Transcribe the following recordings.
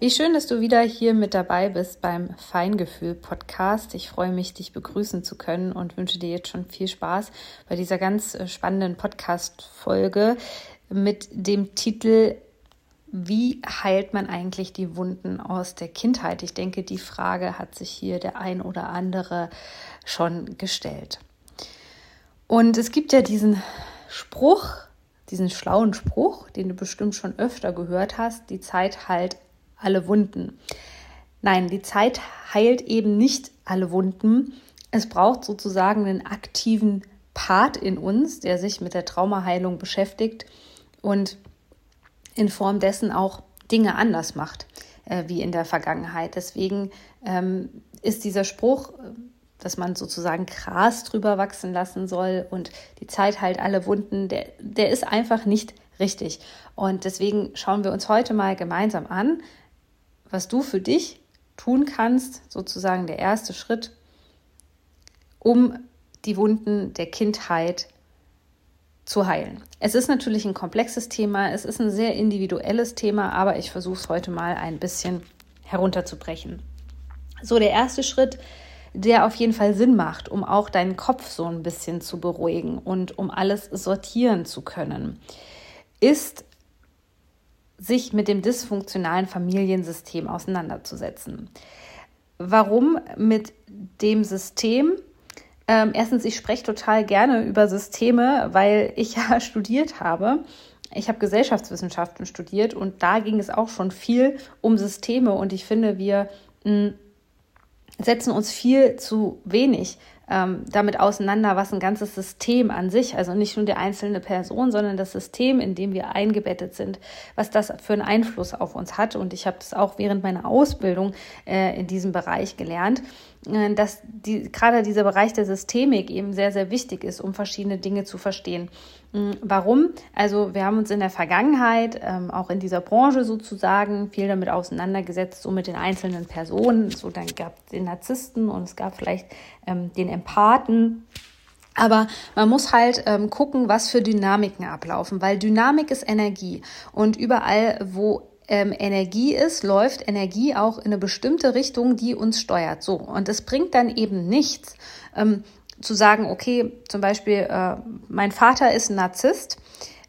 Wie schön, dass du wieder hier mit dabei bist beim Feingefühl Podcast. Ich freue mich, dich begrüßen zu können und wünsche dir jetzt schon viel Spaß bei dieser ganz äh, spannenden Podcast-Folge mit dem Titel Wie heilt man eigentlich die Wunden aus der Kindheit? Ich denke, die Frage hat sich hier der ein oder andere schon gestellt. Und es gibt ja diesen Spruch, diesen schlauen Spruch, den du bestimmt schon öfter gehört hast, die Zeit heilt alle Wunden. Nein, die Zeit heilt eben nicht alle Wunden. Es braucht sozusagen einen aktiven Part in uns, der sich mit der Traumaheilung beschäftigt und in Form dessen auch Dinge anders macht, äh, wie in der Vergangenheit. Deswegen ähm, ist dieser Spruch, dass man sozusagen Gras drüber wachsen lassen soll und die Zeit heilt alle Wunden, der, der ist einfach nicht richtig. Und deswegen schauen wir uns heute mal gemeinsam an, was du für dich tun kannst, sozusagen der erste Schritt, um die Wunden der Kindheit zu heilen. Es ist natürlich ein komplexes Thema, es ist ein sehr individuelles Thema, aber ich versuche es heute mal ein bisschen herunterzubrechen. So, der erste Schritt, der auf jeden Fall Sinn macht, um auch deinen Kopf so ein bisschen zu beruhigen und um alles sortieren zu können, ist sich mit dem dysfunktionalen Familiensystem auseinanderzusetzen. Warum mit dem System? Ähm, erstens, ich spreche total gerne über Systeme, weil ich ja studiert habe. Ich habe Gesellschaftswissenschaften studiert und da ging es auch schon viel um Systeme und ich finde, wir mh, setzen uns viel zu wenig ähm, damit auseinander, was ein ganzes System an sich, also nicht nur die einzelne Person, sondern das System, in dem wir eingebettet sind, was das für einen Einfluss auf uns hat. Und ich habe das auch während meiner Ausbildung äh, in diesem Bereich gelernt, dass die, gerade dieser Bereich der Systemik eben sehr, sehr wichtig ist, um verschiedene Dinge zu verstehen. Mm, warum? Also wir haben uns in der Vergangenheit, ähm, auch in dieser Branche sozusagen, viel damit auseinandergesetzt, so mit den einzelnen Personen. So dann gab es den Narzissten und es gab vielleicht ähm, den Empathen. Aber man muss halt ähm, gucken, was für Dynamiken ablaufen, weil Dynamik ist Energie. Und überall, wo ähm, Energie ist, läuft Energie auch in eine bestimmte Richtung, die uns steuert. So. Und es bringt dann eben nichts, ähm, zu sagen, okay, zum Beispiel, äh, mein Vater ist ein Narzisst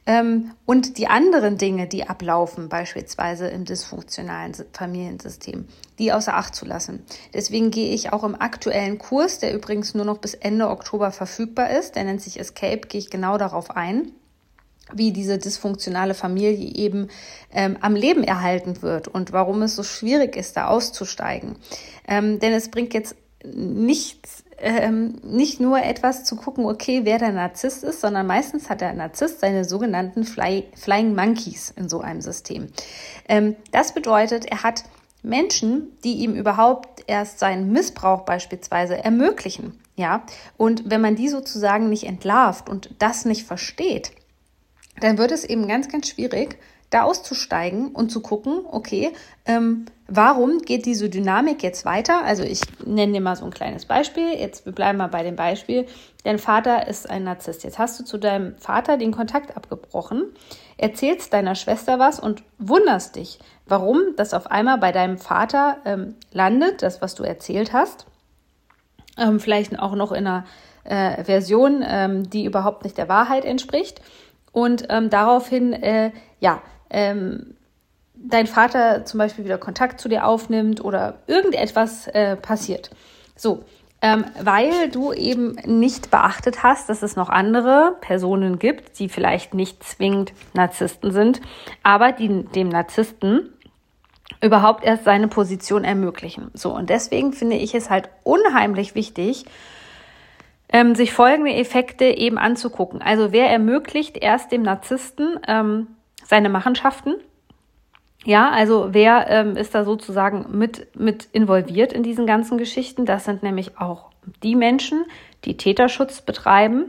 ähm, und die anderen Dinge, die ablaufen, beispielsweise im dysfunktionalen Familiensystem, die außer Acht zu lassen. Deswegen gehe ich auch im aktuellen Kurs, der übrigens nur noch bis Ende Oktober verfügbar ist, der nennt sich Escape, gehe ich genau darauf ein wie diese dysfunktionale Familie eben ähm, am Leben erhalten wird und warum es so schwierig ist, da auszusteigen. Ähm, denn es bringt jetzt nichts, ähm, nicht nur etwas zu gucken, okay, wer der Narzisst ist, sondern meistens hat der Narzisst seine sogenannten Fly, Flying Monkeys in so einem System. Ähm, das bedeutet, er hat Menschen, die ihm überhaupt erst seinen Missbrauch beispielsweise ermöglichen. Ja, und wenn man die sozusagen nicht entlarvt und das nicht versteht, dann wird es eben ganz, ganz schwierig, da auszusteigen und zu gucken, okay, ähm, warum geht diese Dynamik jetzt weiter? Also ich nenne dir mal so ein kleines Beispiel. Jetzt wir bleiben mal bei dem Beispiel. Dein Vater ist ein Narzisst. Jetzt hast du zu deinem Vater den Kontakt abgebrochen, erzählst deiner Schwester was und wunderst dich, warum das auf einmal bei deinem Vater ähm, landet, das, was du erzählt hast. Ähm, vielleicht auch noch in einer äh, Version, ähm, die überhaupt nicht der Wahrheit entspricht. Und ähm, daraufhin, äh, ja, ähm, dein Vater zum Beispiel wieder Kontakt zu dir aufnimmt oder irgendetwas äh, passiert. So, ähm, weil du eben nicht beachtet hast, dass es noch andere Personen gibt, die vielleicht nicht zwingend Narzissten sind, aber die dem Narzissten überhaupt erst seine Position ermöglichen. So, und deswegen finde ich es halt unheimlich wichtig, ähm, sich folgende Effekte eben anzugucken. Also wer ermöglicht erst dem Narzissten ähm, seine Machenschaften? Ja, also wer ähm, ist da sozusagen mit, mit involviert in diesen ganzen Geschichten? Das sind nämlich auch die Menschen, die Täterschutz betreiben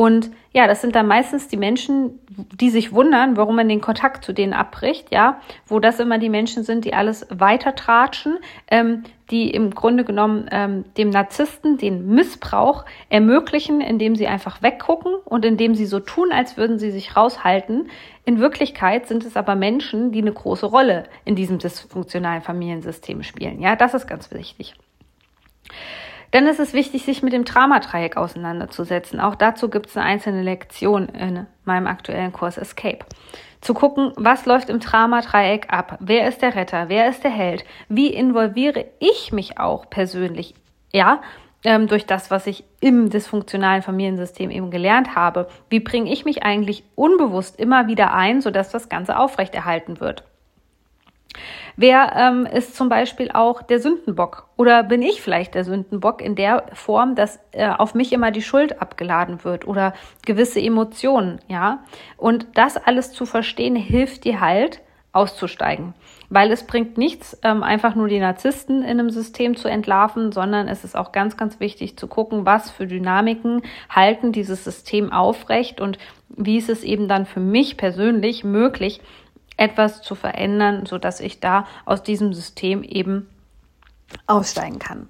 und ja, das sind dann meistens die Menschen, die sich wundern, warum man den Kontakt zu denen abbricht, ja, wo das immer die Menschen sind, die alles weiter tratschen, ähm, die im Grunde genommen ähm, dem Narzissten den Missbrauch ermöglichen, indem sie einfach weggucken und indem sie so tun, als würden sie sich raushalten. In Wirklichkeit sind es aber Menschen, die eine große Rolle in diesem dysfunktionalen Familiensystem spielen. Ja, das ist ganz wichtig. Dann ist es wichtig, sich mit dem Dramadreieck auseinanderzusetzen. Auch dazu gibt es eine einzelne Lektion in meinem aktuellen Kurs Escape. Zu gucken, was läuft im Dramadreieck ab? Wer ist der Retter? Wer ist der Held? Wie involviere ich mich auch persönlich? Ja, ähm, durch das, was ich im dysfunktionalen Familiensystem eben gelernt habe. Wie bringe ich mich eigentlich unbewusst immer wieder ein, sodass das Ganze aufrechterhalten wird? Wer ähm, ist zum Beispiel auch der Sündenbock? Oder bin ich vielleicht der Sündenbock in der Form, dass äh, auf mich immer die Schuld abgeladen wird oder gewisse Emotionen, ja? Und das alles zu verstehen, hilft dir halt, auszusteigen. Weil es bringt nichts, ähm, einfach nur die Narzissten in einem System zu entlarven, sondern es ist auch ganz, ganz wichtig zu gucken, was für Dynamiken halten dieses System aufrecht und wie ist es eben dann für mich persönlich möglich, etwas zu verändern, so dass ich da aus diesem System eben aussteigen kann.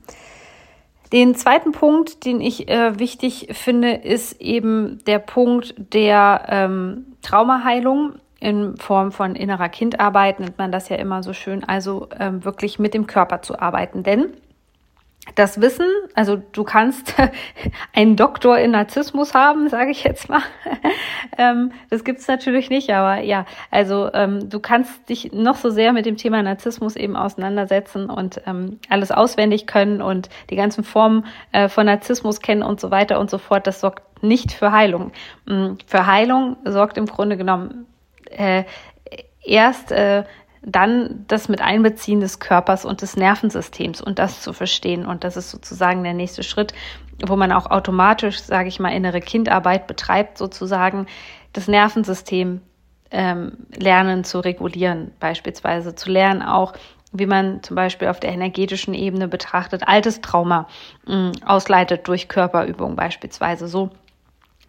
Den zweiten Punkt, den ich äh, wichtig finde, ist eben der Punkt der ähm, Traumaheilung in Form von innerer Kindarbeit, nennt man das ja immer so schön, also ähm, wirklich mit dem Körper zu arbeiten. Denn das Wissen, also du kannst einen Doktor in Narzissmus haben, sage ich jetzt mal. ähm, das gibt's natürlich nicht, aber ja, also ähm, du kannst dich noch so sehr mit dem Thema Narzissmus eben auseinandersetzen und ähm, alles auswendig können und die ganzen Formen äh, von Narzissmus kennen und so weiter und so fort. Das sorgt nicht für Heilung. Ähm, für Heilung sorgt im Grunde genommen äh, erst äh, dann das mit Einbeziehen des Körpers und des Nervensystems und das zu verstehen. Und das ist sozusagen der nächste Schritt, wo man auch automatisch, sage ich mal, innere Kindarbeit betreibt, sozusagen das Nervensystem ähm, lernen zu regulieren, beispielsweise zu lernen auch, wie man zum Beispiel auf der energetischen Ebene betrachtet, altes Trauma mh, ausleitet durch Körperübung beispielsweise. So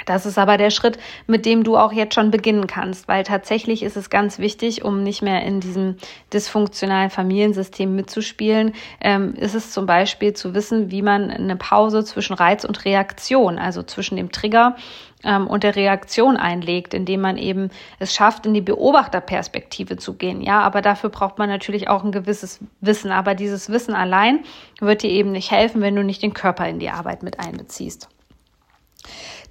das ist aber der Schritt, mit dem du auch jetzt schon beginnen kannst, weil tatsächlich ist es ganz wichtig, um nicht mehr in diesem dysfunktionalen Familiensystem mitzuspielen, ähm, ist es zum Beispiel zu wissen, wie man eine Pause zwischen Reiz und Reaktion, also zwischen dem Trigger ähm, und der Reaktion einlegt, indem man eben es schafft, in die Beobachterperspektive zu gehen. Ja, aber dafür braucht man natürlich auch ein gewisses Wissen. Aber dieses Wissen allein wird dir eben nicht helfen, wenn du nicht den Körper in die Arbeit mit einbeziehst.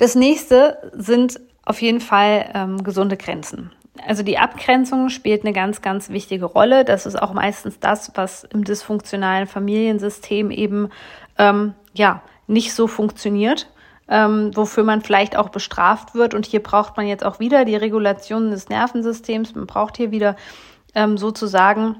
Das nächste sind auf jeden Fall ähm, gesunde Grenzen. Also die Abgrenzung spielt eine ganz, ganz wichtige Rolle. Das ist auch meistens das, was im dysfunktionalen Familiensystem eben ähm, ja nicht so funktioniert, ähm, wofür man vielleicht auch bestraft wird. Und hier braucht man jetzt auch wieder die Regulationen des Nervensystems. Man braucht hier wieder ähm, sozusagen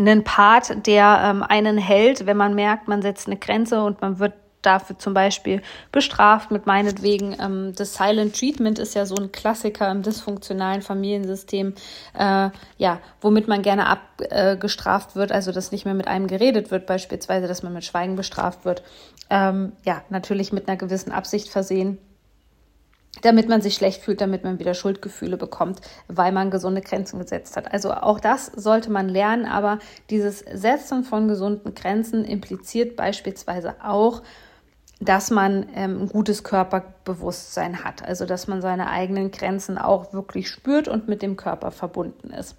einen Part, der ähm, einen hält, wenn man merkt, man setzt eine Grenze und man wird dafür zum Beispiel bestraft mit meinetwegen. Ähm, das Silent Treatment ist ja so ein Klassiker im dysfunktionalen Familiensystem, äh, ja, womit man gerne abgestraft äh, wird, also dass nicht mehr mit einem geredet wird, beispielsweise, dass man mit Schweigen bestraft wird. Ähm, ja, natürlich mit einer gewissen Absicht versehen damit man sich schlecht fühlt, damit man wieder Schuldgefühle bekommt, weil man gesunde Grenzen gesetzt hat. Also auch das sollte man lernen, aber dieses Setzen von gesunden Grenzen impliziert beispielsweise auch, dass man ähm, ein gutes Körperbewusstsein hat, also dass man seine eigenen Grenzen auch wirklich spürt und mit dem Körper verbunden ist.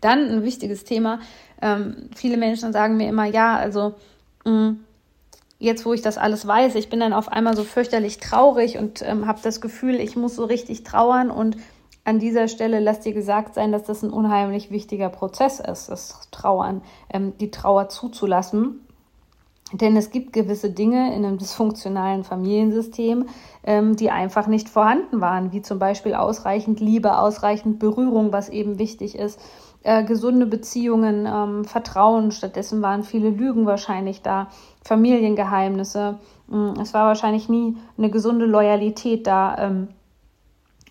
Dann ein wichtiges Thema. Ähm, viele Menschen sagen mir immer, ja, also mh, mm, jetzt, wo ich das alles weiß, ich bin dann auf einmal so fürchterlich traurig und ähm, habe das Gefühl, ich muss so richtig trauern und an dieser Stelle lasst dir gesagt sein, dass das ein unheimlich wichtiger Prozess ist, das Trauern, ähm, die Trauer zuzulassen denn es gibt gewisse Dinge in einem dysfunktionalen Familiensystem, ähm, die einfach nicht vorhanden waren, wie zum Beispiel ausreichend Liebe, ausreichend Berührung, was eben wichtig ist, äh, gesunde Beziehungen, ähm, Vertrauen. Stattdessen waren viele Lügen wahrscheinlich da, Familiengeheimnisse. Mm, es war wahrscheinlich nie eine gesunde Loyalität da. Ähm,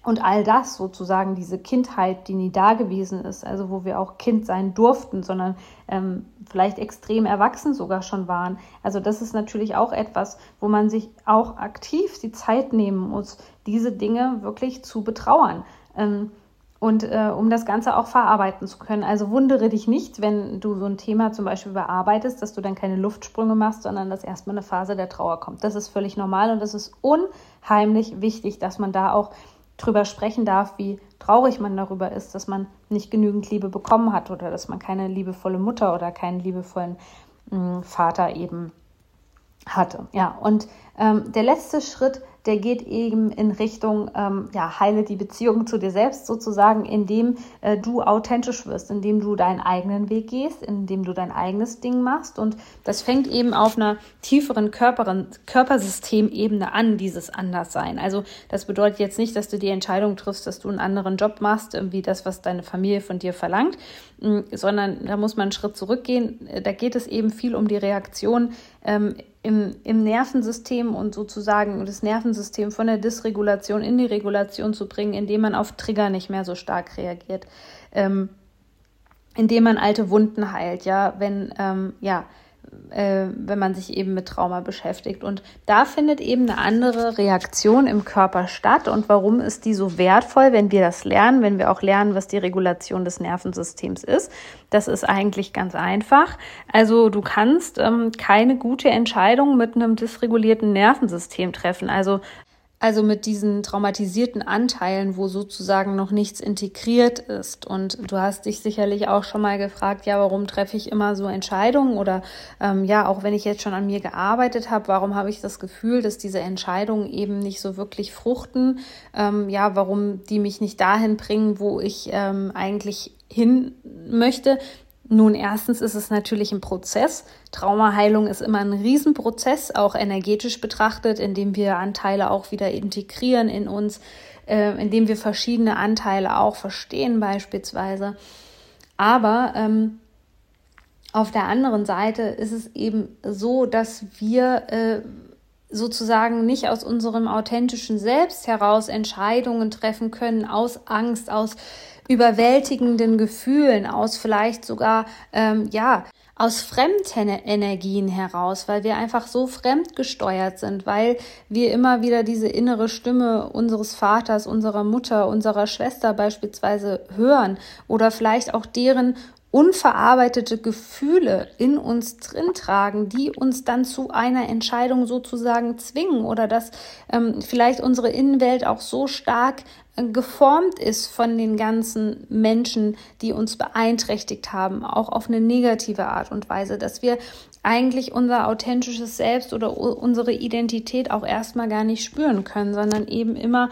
Und all das sozusagen, diese Kindheit, die nie da gewesen ist, also wo wir auch Kind sein durften, sondern ähm, vielleicht extrem erwachsen sogar schon waren. Also das ist natürlich auch etwas, wo man sich auch aktiv die Zeit nehmen muss, diese Dinge wirklich zu betrauern. Ähm, und äh, um das Ganze auch verarbeiten zu können. Also wundere dich nicht, wenn du so ein Thema zum Beispiel bearbeitest, dass du dann keine Luftsprünge machst, sondern dass erstmal eine Phase der Trauer kommt. Das ist völlig normal und das ist unheimlich wichtig, dass man da auch drüber sprechen darf, wie traurig man darüber ist, dass man nicht genügend Liebe bekommen hat oder dass man keine liebevolle Mutter oder keinen liebevollen mm, Vater eben hatte. Ja, und ähm, der letzte Schritt der geht eben in Richtung, ähm, ja, heile die Beziehung zu dir selbst sozusagen, indem äh, du authentisch wirst, indem du deinen eigenen Weg gehst, indem du dein eigenes Ding machst. Und das fängt eben auf einer tieferen Körperin, Körpersystemebene an, dieses Anderssein. Also das bedeutet jetzt nicht, dass du die Entscheidung triffst, dass du einen anderen Job machst, wie das, was deine Familie von dir verlangt, mm, sondern da muss man einen Schritt zurückgehen. Da geht es eben viel um die Reaktion ähm, im, im Nervensystem und sozusagen das Nervensystem von der Dysregulation in die Regulation zu bringen, indem man auf Trigger nicht mehr so stark reagiert, ähm, indem man alte Wunden heilt, ja, wenn, ähm, ja, äh, wenn man sich eben mit Trauma beschäftigt. Und da findet eben eine andere Reaktion im Körper statt. Und warum ist die so wertvoll, wenn wir das lernen, wenn wir auch lernen, was die Regulation des Nervensystems ist? Das ist eigentlich ganz einfach. Also du kannst ähm, keine gute Entscheidung mit einem dysregulierten Nervensystem treffen. Also also mit diesen traumatisierten Anteilen, wo sozusagen noch nichts integriert ist. Und du hast dich sicherlich auch schon mal gefragt, ja, warum treffe ich immer so Entscheidungen? Oder ähm, ja, auch wenn ich jetzt schon an mir gearbeitet habe, warum habe ich das Gefühl, dass diese Entscheidungen eben nicht so wirklich fruchten? Ähm, ja, warum die mich nicht dahin bringen, wo ich ähm, eigentlich hin möchte. Nun, erstens ist es natürlich ein Prozess. Traumaheilung ist immer ein Riesenprozess, auch energetisch betrachtet, indem wir Anteile auch wieder integrieren in uns, äh, indem wir verschiedene Anteile auch verstehen beispielsweise. Aber ähm, auf der anderen Seite ist es eben so, dass wir äh, sozusagen nicht aus unserem authentischen Selbst heraus Entscheidungen treffen können, aus Angst, aus überwältigenden Gefühlen, aus vielleicht sogar, ähm, ja, aus Fremdenergien heraus, weil wir einfach so fremdgesteuert sind, weil wir immer wieder diese innere Stimme unseres Vaters, unserer Mutter, unserer Schwester beispielsweise hören oder vielleicht auch deren unverarbeitete Gefühle in uns drin tragen, die uns dann zu einer Entscheidung sozusagen zwingen oder dass ähm, vielleicht unsere Innenwelt auch so stark geformt ist von den ganzen Menschen, die uns beeinträchtigt haben, auch auf eine negative Art und Weise, dass wir eigentlich unser authentisches Selbst oder unsere Identität auch erstmal gar nicht spüren können, sondern eben immer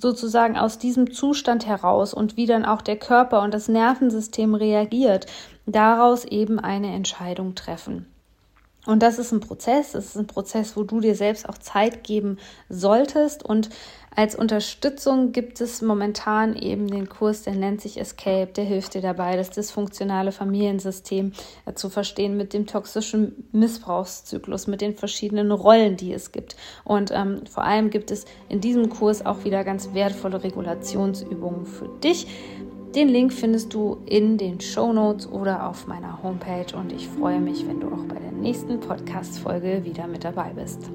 sozusagen aus diesem Zustand heraus und wie dann auch der Körper und das Nervensystem reagiert, daraus eben eine Entscheidung treffen. Und das ist ein Prozess, es ist ein Prozess, wo du dir selbst auch Zeit geben solltest. Und als Unterstützung gibt es momentan eben den Kurs, der nennt sich Escape, der hilft dir dabei, das dysfunktionale Familiensystem äh, zu verstehen mit dem toxischen Missbrauchszyklus, mit den verschiedenen Rollen, die es gibt. Und ähm, vor allem gibt es in diesem Kurs auch wieder ganz wertvolle Regulationsübungen für dich. Den Link findest du in den Show Notes oder auf meiner Homepage und ich freue mich, wenn du auch bei der nächsten Podcast-Folge wieder mit dabei bist.